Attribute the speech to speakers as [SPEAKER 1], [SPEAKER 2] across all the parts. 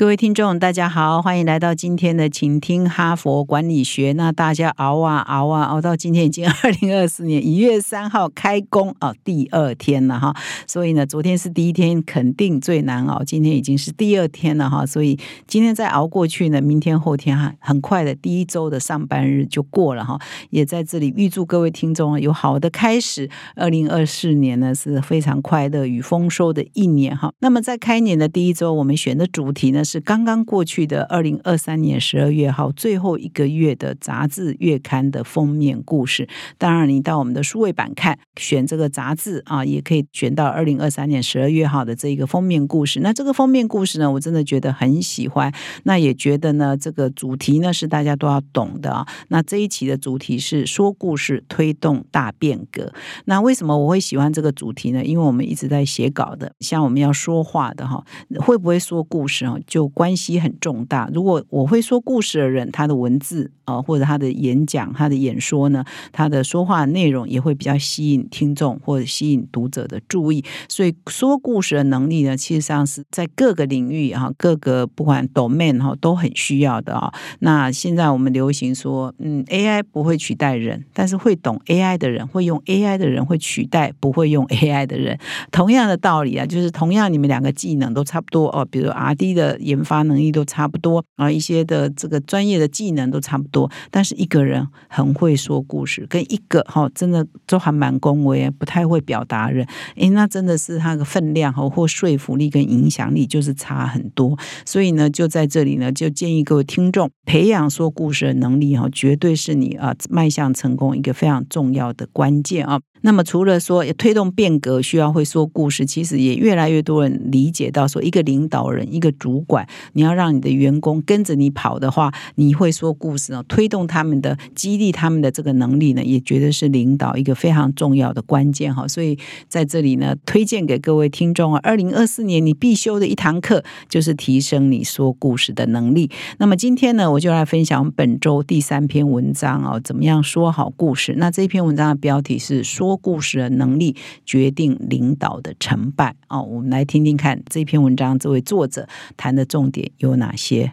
[SPEAKER 1] 各位听众，大家好，欢迎来到今天的《请听哈佛管理学》。那大家熬啊熬啊熬到今天已经 二零二四年一月三号开工哦，第二天了哈。所以呢，昨天是第一天，肯定最难熬。今天已经是第二天了哈。所以今天再熬过去呢，明天后天哈，很快的第一周的上班日就过了哈。也在这里预祝各位听众有好的开始。二零二四年呢是非常快乐与丰收的一年哈。那么在开年的第一周，我们选的主题呢？是刚刚过去的二零二三年十二月号最后一个月的杂志月刊的封面故事。当然，你到我们的数位版看，选这个杂志啊，也可以选到二零二三年十二月号的这一个封面故事。那这个封面故事呢，我真的觉得很喜欢。那也觉得呢，这个主题呢是大家都要懂的啊。那这一期的主题是说故事推动大变革。那为什么我会喜欢这个主题呢？因为我们一直在写稿的，像我们要说话的哈，会不会说故事啊？就关系很重大。如果我会说故事的人，他的文字啊，或者他的演讲、他的演说呢，他的说话内容也会比较吸引听众或者吸引读者的注意。所以说故事的能力呢，其实上是在各个领域啊，各个不管 domain 哈都很需要的啊。那现在我们流行说，嗯，AI 不会取代人，但是会懂 AI 的人，会用 AI 的人会取代不会用 AI 的人。同样的道理啊，就是同样你们两个技能都差不多哦，比如 RD 的。研发能力都差不多啊，一些的这个专业的技能都差不多，但是一个人很会说故事，跟一个哈真的都还蛮恭维，不太会表达人，诶，那真的是他的分量哈或说服力跟影响力就是差很多。所以呢，就在这里呢，就建议各位听众培养说故事的能力哈，绝对是你啊迈向成功一个非常重要的关键啊。那么除了说推动变革需要会说故事，其实也越来越多人理解到说，一个领导人、一个主管，你要让你的员工跟着你跑的话，你会说故事哦，推动他们的、激励他们的这个能力呢，也觉得是领导一个非常重要的关键哈。所以在这里呢，推荐给各位听众啊，二零二四年你必修的一堂课就是提升你说故事的能力。那么今天呢，我就来分享本周第三篇文章哦，怎么样说好故事？那这篇文章的标题是说。故事的能力决定领导的成败哦，我们来听听看这篇文章，这位作者谈的重点有哪些？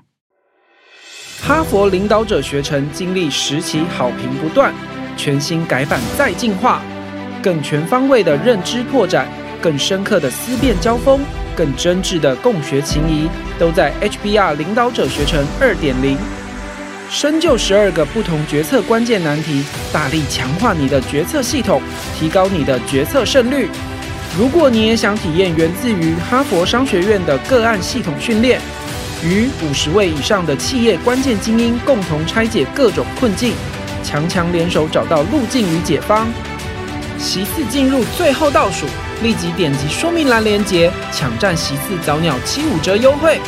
[SPEAKER 2] 哈佛领导者学程经历十期好评不断，全新改版再进化，更全方位的认知拓展，更深刻的思辨交锋，更真挚的共学情谊，都在 HBR 领导者学程二点零。深究十二个不同决策关键难题，大力强化你的决策系统，提高你的决策胜率。如果你也想体验源自于哈佛商学院的个案系统训练，与五十位以上的企业关键精英共同拆解各种困境，强强联手找到路径与解方。席次进入最后倒数，立即点击说明栏链接，抢占席次早鸟七五折优惠。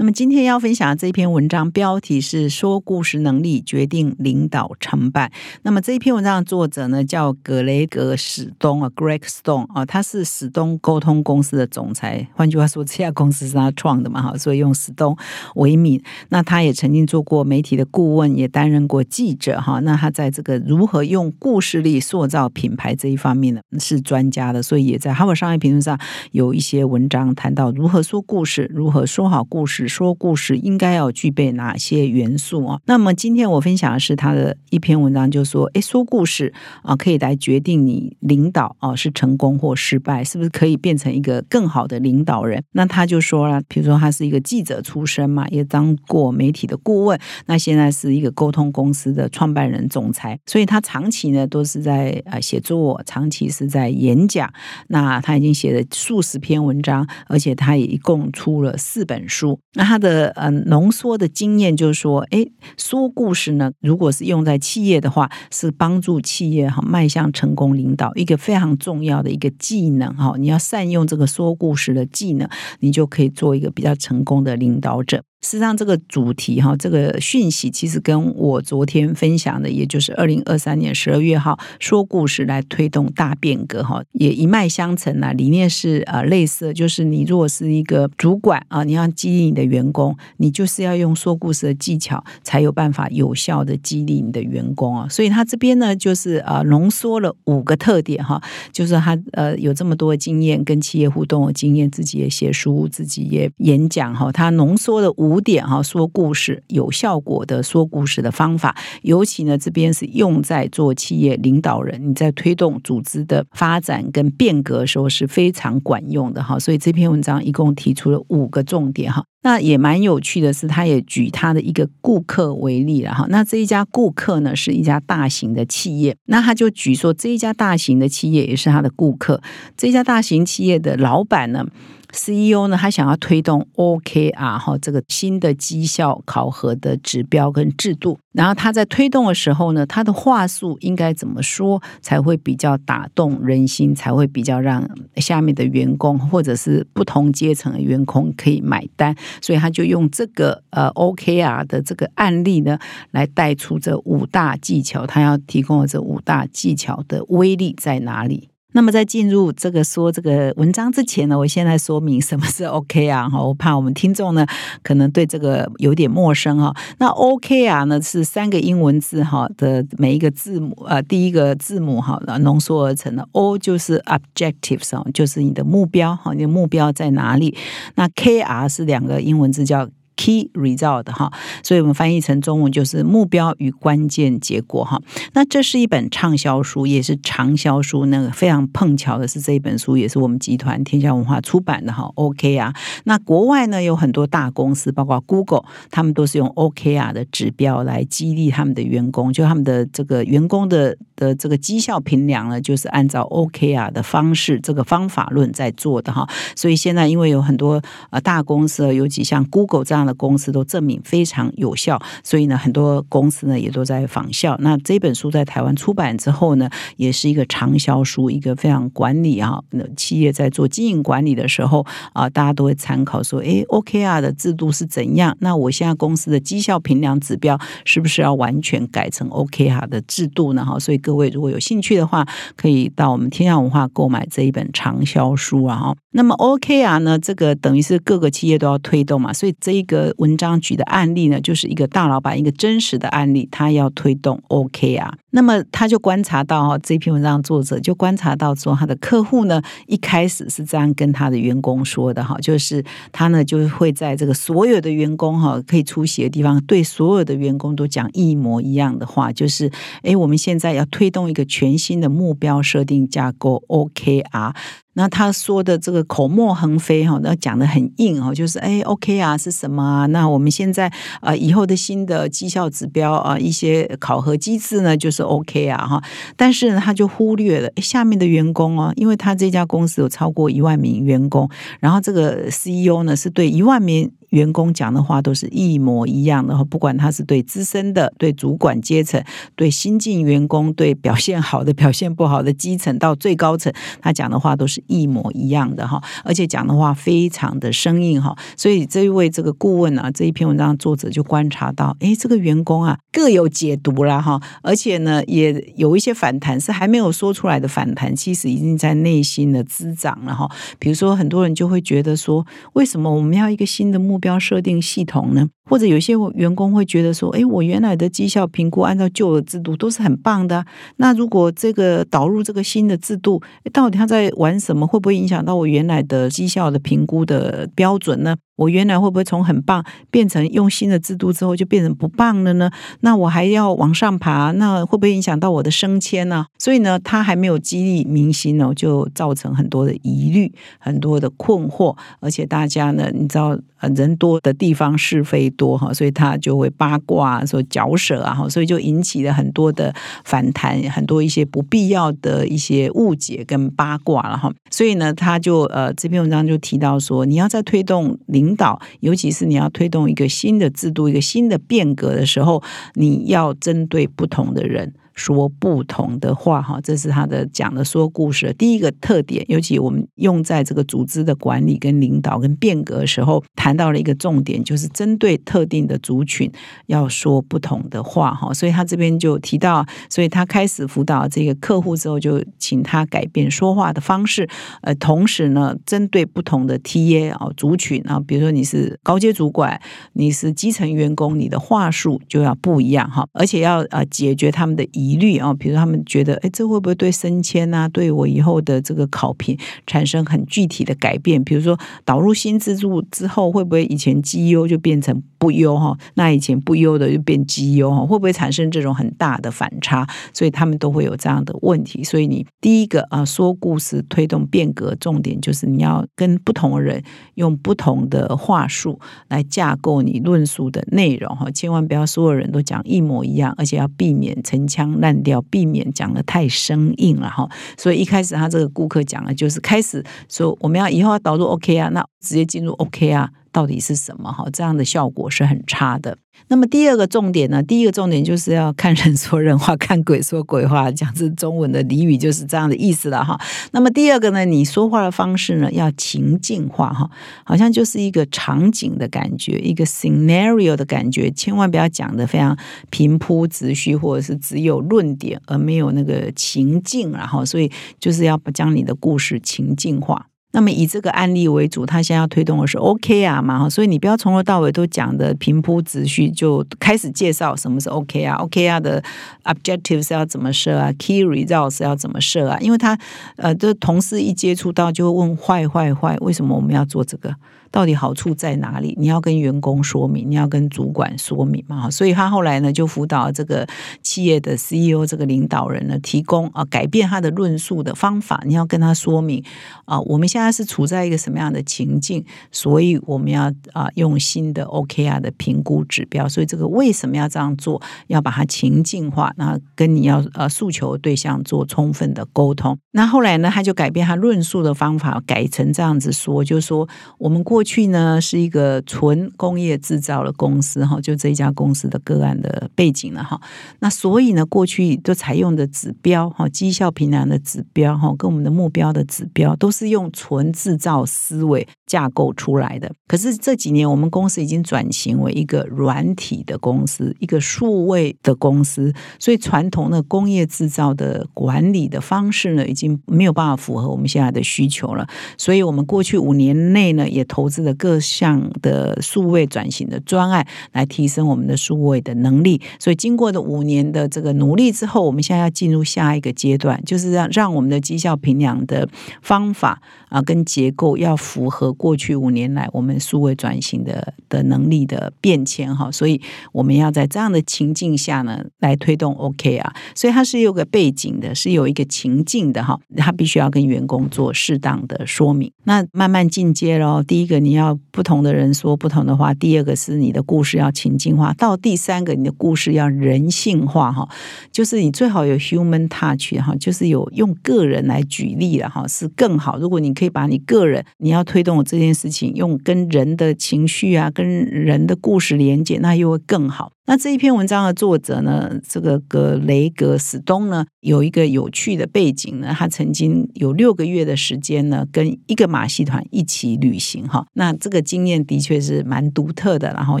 [SPEAKER 1] 那么今天要分享的这一篇文章标题是“说故事能力决定领导成败”。那么这一篇文章的作者呢，叫格雷格史东啊，Greg Stone 啊，他是史东沟通公司的总裁。换句话说，这家公司是他创的嘛，哈，所以用史东为名。那他也曾经做过媒体的顾问，也担任过记者，哈。那他在这个如何用故事力塑造品牌这一方面呢，是专家的。所以也在《哈佛商业评论》上有一些文章谈到如何说故事，如何说好故事。说故事应该要具备哪些元素啊？那么今天我分享的是他的一篇文章，就说：哎，说故事啊，可以来决定你领导啊是成功或失败，是不是可以变成一个更好的领导人？那他就说了，比如说他是一个记者出身嘛，也当过媒体的顾问，那现在是一个沟通公司的创办人总裁，所以他长期呢都是在呃写作，长期是在演讲。那他已经写了数十篇文章，而且他也一共出了四本书。他的嗯浓缩的经验就是说，哎，说故事呢，如果是用在企业的话，是帮助企业哈迈向成功领导一个非常重要的一个技能哈。你要善用这个说故事的技能，你就可以做一个比较成功的领导者。事实上，这个主题哈，这个讯息其实跟我昨天分享的，也就是二零二三年十二月号说故事来推动大变革哈，也一脉相承啊。理念是呃类似，就是你如果是一个主管啊，你要激励你的员工，你就是要用说故事的技巧，才有办法有效的激励你的员工啊。所以他这边呢，就是呃浓缩了五个特点哈，就是他呃有这么多的经验，跟企业互动的经验，自己也写书，自己也演讲哈，他浓缩了五。五点哈，说故事有效果的说故事的方法，尤其呢这边是用在做企业领导人，你在推动组织的发展跟变革的时候是非常管用的哈。所以这篇文章一共提出了五个重点哈。那也蛮有趣的是，他也举他的一个顾客为例了哈。那这一家顾客呢是一家大型的企业，那他就举说这一家大型的企业也是他的顾客，这家大型企业的老板呢。CEO 呢，他想要推动 OKR 哈这个新的绩效考核的指标跟制度，然后他在推动的时候呢，他的话术应该怎么说才会比较打动人心，才会比较让下面的员工或者是不同阶层的员工可以买单，所以他就用这个呃 OKR 的这个案例呢，来带出这五大技巧，他要提供的这五大技巧的威力在哪里？那么在进入这个说这个文章之前呢，我先来说明什么是 OK 啊哈，我怕我们听众呢可能对这个有点陌生哈。那 OK 啊呢是三个英文字哈的每一个字母呃第一个字母哈浓缩而成的 O 就是 objectives 就是你的目标哈，你的目标在哪里？那 KR 是两个英文字叫。Key result 哈，所以我们翻译成中文就是目标与关键结果哈。那这是一本畅销书，也是长销书。那个非常碰巧的是，这一本书也是我们集团天下文化出版的哈。OK 啊，那国外呢有很多大公司，包括 Google，他们都是用 OKR 的指标来激励他们的员工，就他们的这个员工的的这个绩效评量呢，就是按照 OKR 的方式，这个方法论在做的哈。所以现在因为有很多呃大公司，尤其像 Google 这样。的公司都证明非常有效，所以呢，很多公司呢也都在仿效。那这本书在台湾出版之后呢，也是一个畅销书，一个非常管理啊，那企业在做经营管理的时候啊，大家都会参考说，哎，OKR 的制度是怎样？那我现在公司的绩效评量指标是不是要完全改成 OKR 的制度呢？哈，所以各位如果有兴趣的话，可以到我们天下文化购买这一本畅销书啊。哈，那么 OKR 呢，这个等于是各个企业都要推动嘛，所以这一。个个文章举的案例呢，就是一个大老板一个真实的案例，他要推动 OK 啊，那么他就观察到哈，这篇文章作者就观察到说，他的客户呢一开始是这样跟他的员工说的哈，就是他呢就会在这个所有的员工哈可以出席的地方，对所有的员工都讲一模一样的话，就是哎，我们现在要推动一个全新的目标设定架构 OKR。那他说的这个口沫横飞哈，那讲的很硬哦，就是哎，OK 啊，是什么啊？那我们现在呃以后的新的绩效指标啊，一些考核机制呢，就是 OK 啊哈。但是呢，他就忽略了下面的员工哦，因为他这家公司有超过一万名员工，然后这个 CEO 呢是对一万名。员工讲的话都是一模一样的，不管他是对资深的、对主管阶层、对新进员工、对表现好的、表现不好的基层到最高层，他讲的话都是一模一样的哈，而且讲的话非常的生硬哈。所以这一位这个顾问啊，这一篇文章作者就观察到，哎，这个员工啊各有解读了哈，而且呢也有一些反弹是还没有说出来的反弹，其实已经在内心的滋长了哈。比如说很多人就会觉得说，为什么我们要一个新的目标设定系统呢？或者有些员工会觉得说：“哎，我原来的绩效评估按照旧的制度都是很棒的。那如果这个导入这个新的制度，到底他在玩什么？会不会影响到我原来的绩效的评估的标准呢？我原来会不会从很棒变成用新的制度之后就变成不棒了呢？那我还要往上爬，那会不会影响到我的升迁呢？所以呢，他还没有激励民心哦，就造成很多的疑虑、很多的困惑，而且大家呢，你知道，人多的地方是非。”多哈，所以他就会八卦说嚼舌啊，哈，所以就引起了很多的反弹，很多一些不必要的一些误解跟八卦了哈。所以呢，他就呃这篇文章就提到说，你要在推动领引导，尤其是你要推动一个新的制度、一个新的变革的时候，你要针对不同的人。说不同的话哈，这是他的讲的说故事的第一个特点。尤其我们用在这个组织的管理、跟领导、跟变革的时候，谈到了一个重点，就是针对特定的族群要说不同的话哈。所以他这边就提到，所以他开始辅导这个客户之后，就请他改变说话的方式。呃，同时呢，针对不同的 T A 啊族群啊，比如说你是高阶主管，你是基层员工，你的话术就要不一样哈，而且要呃解决他们的疑疑虑啊，比如他们觉得，哎，这会不会对升迁啊，对我以后的这个考评产生很具体的改变？比如说导入新制度之后，会不会以前绩优就变成不优哈？那以前不优的就变绩优哈？会不会产生这种很大的反差？所以他们都会有这样的问题。所以你第一个啊，说故事推动变革，重点就是你要跟不同人用不同的话术来架构你论述的内容哈，千万不要所有人都讲一模一样，而且要避免陈腔烂掉，避免讲的太生硬了哈。所以一开始他这个顾客讲的就是开始说我们要以后要导入 OK 啊，那直接进入 OK 啊。到底是什么哈？这样的效果是很差的。那么第二个重点呢？第一个重点就是要看人说人话，看鬼说鬼话，讲是中文的俚语就是这样的意思了哈。那么第二个呢？你说话的方式呢，要情境化哈，好像就是一个场景的感觉，一个 scenario 的感觉，千万不要讲的非常平铺直叙，或者是只有论点而没有那个情境，然后所以就是要将你的故事情境化。那么以这个案例为主，他现在要推动的是 OKR 嘛，所以你不要从头到尾都讲的平铺直叙，就开始介绍什么是 OK 啊、OKR 的 objectives 要怎么设啊，key results 要怎么设啊，因为他呃，这同事一接触到就会问坏坏坏，为什么我们要做这个？到底好处在哪里？你要跟员工说明，你要跟主管说明嘛。所以他后来呢，就辅导这个企业的 CEO 这个领导人呢，提供啊改变他的论述的方法。你要跟他说明啊，我们现在是处在一个什么样的情境，所以我们要啊用新的 OKR 的评估指标。所以这个为什么要这样做？要把它情境化，那跟你要呃诉求对象做充分的沟通。那后来呢，他就改变他论述的方法，改成这样子说，就是说我们过。过去呢是一个纯工业制造的公司哈，就这一家公司的个案的背景了哈。那所以呢，过去都采用的指标哈，绩效评量的指标哈，跟我们的目标的指标都是用纯制造思维架构出来的。可是这几年，我们公司已经转型为一个软体的公司，一个数位的公司，所以传统的工业制造的管理的方式呢，已经没有办法符合我们现在的需求了。所以我们过去五年内呢，也投。的各项的数位转型的专案，来提升我们的数位的能力。所以经过的五年的这个努力之后，我们现在要进入下一个阶段，就是让让我们的绩效评量的方法啊跟结构要符合过去五年来我们数位转型的的能力的变迁哈。所以我们要在这样的情境下呢，来推动 OK 啊。所以它是有个背景的，是有一个情境的哈。它必须要跟员工做适当的说明。那慢慢进阶喽，第一个。你要不同的人说不同的话。第二个是你的故事要情境化，到第三个你的故事要人性化哈，就是你最好有 human touch 哈，就是有用个人来举例了哈，是更好。如果你可以把你个人你要推动这件事情，用跟人的情绪啊，跟人的故事连接，那又会更好。那这一篇文章的作者呢，这个格雷格史东呢，有一个有趣的背景呢，他曾经有六个月的时间呢，跟一个马戏团一起旅行哈。那这个经验的确是蛮独特的，然后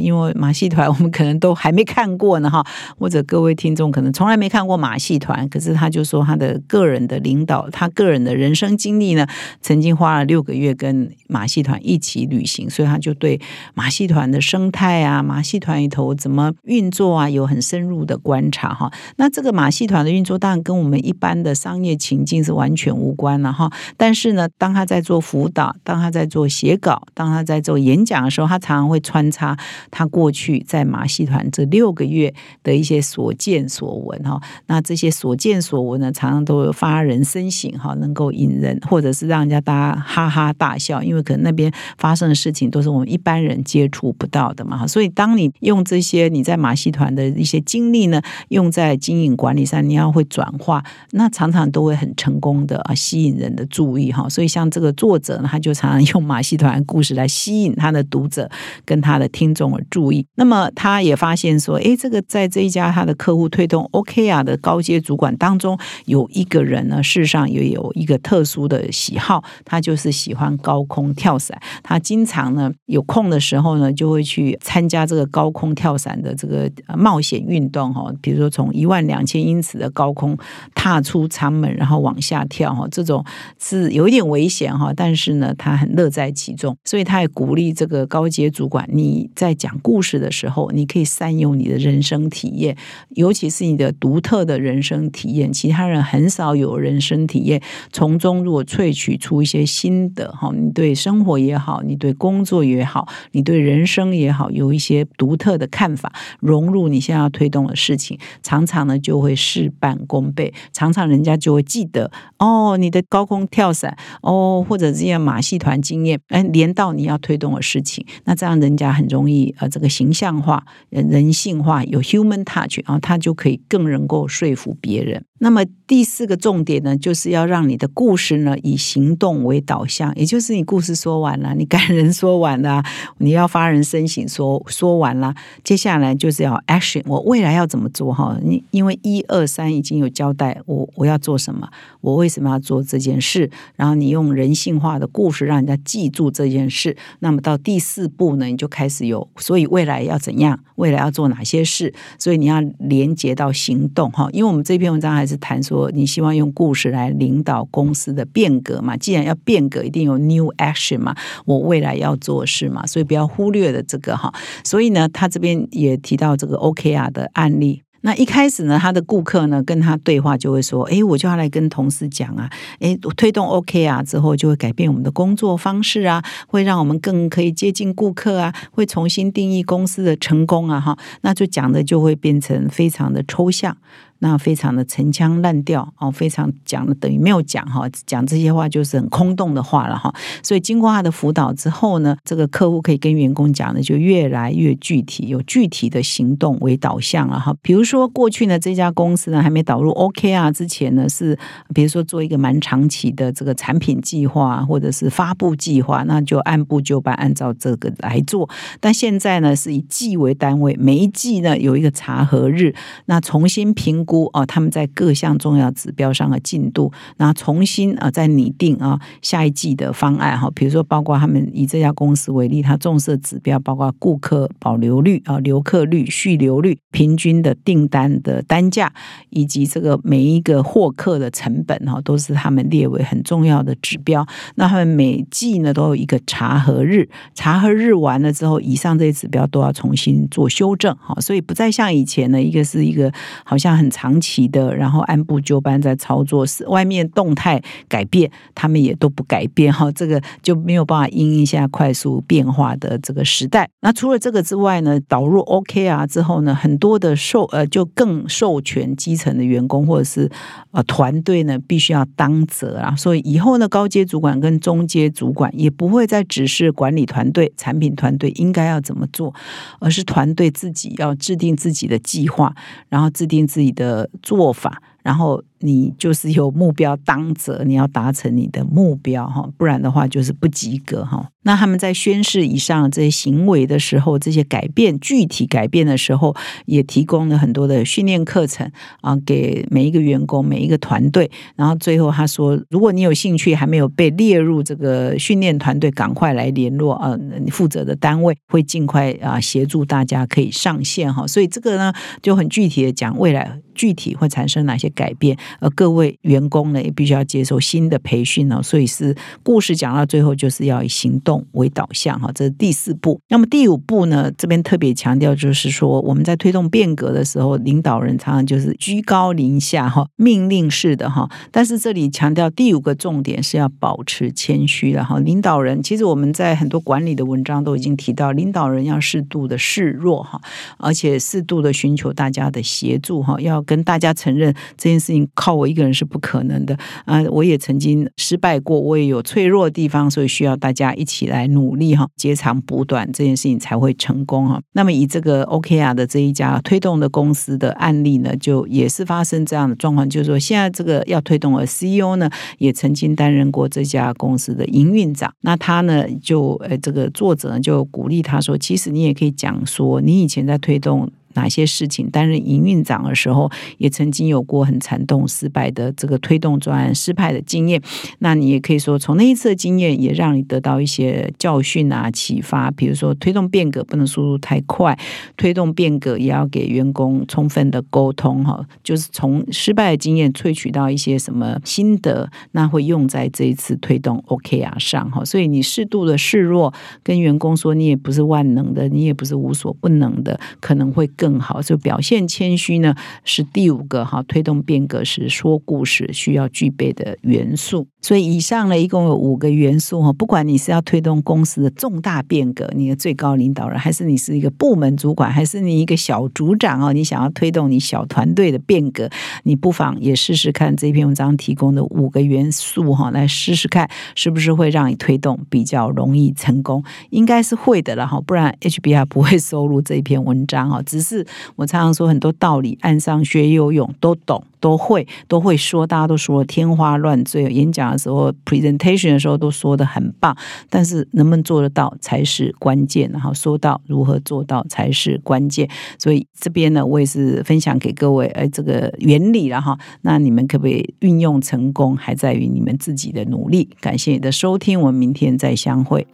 [SPEAKER 1] 因为马戏团 我们可能都还没看过呢哈，或者各位听众可能从来没看过马戏团，可是他就说他的个人的领导，他个人的人生经历呢，曾经花了六个月跟马戏团一起旅行，所以他就对马戏团的生态啊，马戏团里头怎么运作啊，有很深入的观察哈。那这个马戏团的运作当然跟我们一般的商业情境是完全无关了哈。但是呢，当他在做辅导，当他在做写稿，当他在做演讲的时候，他常常会穿插他过去在马戏团这六个月的一些所见所闻哈。那这些所见所闻呢，常常都有发人深省哈，能够引人或者是让人家大家哈哈大笑，因为可能那边发生的事情都是我们一般人接触不到的嘛。所以当你用这些你在马戏团的一些经历呢，用在经营管理上，你要会转化，那常常都会很成功的啊，吸引人的注意哈。所以像这个作者呢，他就常常用马戏团故事来吸引他的读者跟他的听众的注意。那么他也发现说，诶，这个在这一家他的客户推动 OKR 的高阶主管当中，有一个人呢，事实上也有一个特殊的喜好，他就是喜欢高空跳伞。他经常呢有空的时候呢，就会去参加这个高空跳伞的这个呃冒险运动哈。比如说从一万两千英尺的高空踏出舱门，然后往下跳哈，这种是有一点危险哈，但是呢，他很乐在其中。所以他也鼓励这个高阶主管，你在讲故事的时候，你可以善用你的人生体验，尤其是你的独特的人生体验，其他人很少有人生体验，从中如果萃取出一些心得哈，你对生活也好，你对工作也好，你对人生也好，有一些独特的看法，融入你现在要推动的事情，常常呢就会事半功倍，常常人家就会记得哦，你的高空跳伞哦，或者这些马戏团经验，哎，连到你要推动的事情，那这样人家很容易呃，这个形象化、人性化，有 human touch，然后他就可以更能够说服别人。那么第四个重点呢，就是要让你的故事呢以行动为导向，也就是你故事说完了，你感人说完了，你要发人深省说说完了，接下来就是要 action，我未来要怎么做哈？你因为一二三已经有交代，我我要做什么，我为什么要做这件事？然后你用人性化的故事让人家记住这件事。那么到第四步呢，你就开始有，所以未来要怎样？未来要做哪些事？所以你要连接到行动哈，因为我们这篇文章还是。是谈说你希望用故事来领导公司的变革嘛？既然要变革，一定有 new action 嘛？我未来要做事嘛？所以不要忽略了这个哈。所以呢，他这边也提到这个 OKR 的案例。那一开始呢，他的顾客呢跟他对话就会说：“哎，我就要来跟同事讲啊，哎，推动 OKR 之后就会改变我们的工作方式啊，会让我们更可以接近顾客啊，会重新定义公司的成功啊，哈，那就讲的就会变成非常的抽象。”那非常的陈腔滥调哦，非常讲的等于没有讲哈，讲这些话就是很空洞的话了哈。所以经过他的辅导之后呢，这个客户可以跟员工讲的就越来越具体，有具体的行动为导向了哈。比如说过去呢，这家公司呢还没导入 OKR 之前呢，是比如说做一个蛮长期的这个产品计划或者是发布计划，那就按部就班按照这个来做。但现在呢是以季为单位，每一季呢有一个查核日，那重新评估。估啊，他们在各项重要指标上的进度，然后重新啊再拟定啊下一季的方案哈。比如说，包括他们以这家公司为例，它重视指标包括顾客保留率啊、留客率、续留率、平均的订单的单价，以及这个每一个获客的成本哈，都是他们列为很重要的指标。那他们每季呢都有一个查核日，查核日完了之后，以上这些指标都要重新做修正哈。所以不再像以前呢，一个是一个好像很长长。期的，然后按部就班在操作，是外面动态改变，他们也都不改变哈，这个就没有办法应一下快速变化的这个时代。那除了这个之外呢，导入 OKR 之后呢，很多的授呃就更授权基层的员工或者是呃团队呢，必须要当责啊。所以以后呢，高阶主管跟中阶主管也不会再只是管理团队、产品团队应该要怎么做，而是团队自己要制定自己的计划，然后制定自己的。的做法，然后。你就是有目标当责，你要达成你的目标哈，不然的话就是不及格哈。那他们在宣誓以上这些行为的时候，这些改变具体改变的时候，也提供了很多的训练课程啊，给每一个员工、每一个团队。然后最后他说，如果你有兴趣，还没有被列入这个训练团队，赶快来联络啊，你负责的单位会尽快啊协助大家可以上线哈。所以这个呢就很具体的讲，未来具体会产生哪些改变。呃各位员工呢，也必须要接受新的培训呢，所以是故事讲到最后，就是要以行动为导向哈，这是第四步。那么第五步呢，这边特别强调，就是说我们在推动变革的时候，领导人常常就是居高临下哈，命令式的哈。但是这里强调第五个重点是要保持谦虚的哈。领导人其实我们在很多管理的文章都已经提到，领导人要适度的示弱哈，而且适度的寻求大家的协助哈，要跟大家承认这件事情。靠我一个人是不可能的啊！我也曾经失败过，我也有脆弱的地方，所以需要大家一起来努力哈，截长补短，这件事情才会成功哈。那么以这个 OKR 的这一家推动的公司的案例呢，就也是发生这样的状况，就是说现在这个要推动的 CEO 呢，也曾经担任过这家公司的营运长，那他呢就呃这个作者呢就鼓励他说，其实你也可以讲说，你以前在推动。哪些事情担任营运长的时候，也曾经有过很惨痛失败的这个推动专案失败的经验。那你也可以说，从那一次的经验，也让你得到一些教训啊、启发。比如说，推动变革不能速度太快，推动变革也要给员工充分的沟通哈。就是从失败的经验萃取到一些什么心得，那会用在这一次推动 OKR 上哈。所以你适度的示弱，跟员工说你也不是万能的，你也不是无所不能的，可能会。更好，就表现谦虚呢，是第五个哈，推动变革时说故事需要具备的元素。所以以上呢，一共有五个元素哈。不管你是要推动公司的重大变革，你的最高领导人，还是你是一个部门主管，还是你一个小组长哦，你想要推动你小团队的变革，你不妨也试试看这篇文章提供的五个元素哈，来试试看是不是会让你推动比较容易成功。应该是会的了哈，不然 HBR 不会收录这篇文章哈，只。是我常常说很多道理，岸上学游泳都懂，都会，都会说，大家都说天花乱坠。演讲的时候，presentation 的时候都说的很棒，但是能不能做得到才是关键。然后说到如何做到才是关键。所以这边呢，我也是分享给各位，哎，这个原理了哈。那你们可不可以运用成功，还在于你们自己的努力。感谢你的收听，我们明天再相会。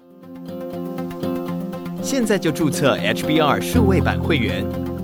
[SPEAKER 3] 现在就注册 HBR 数位版会员，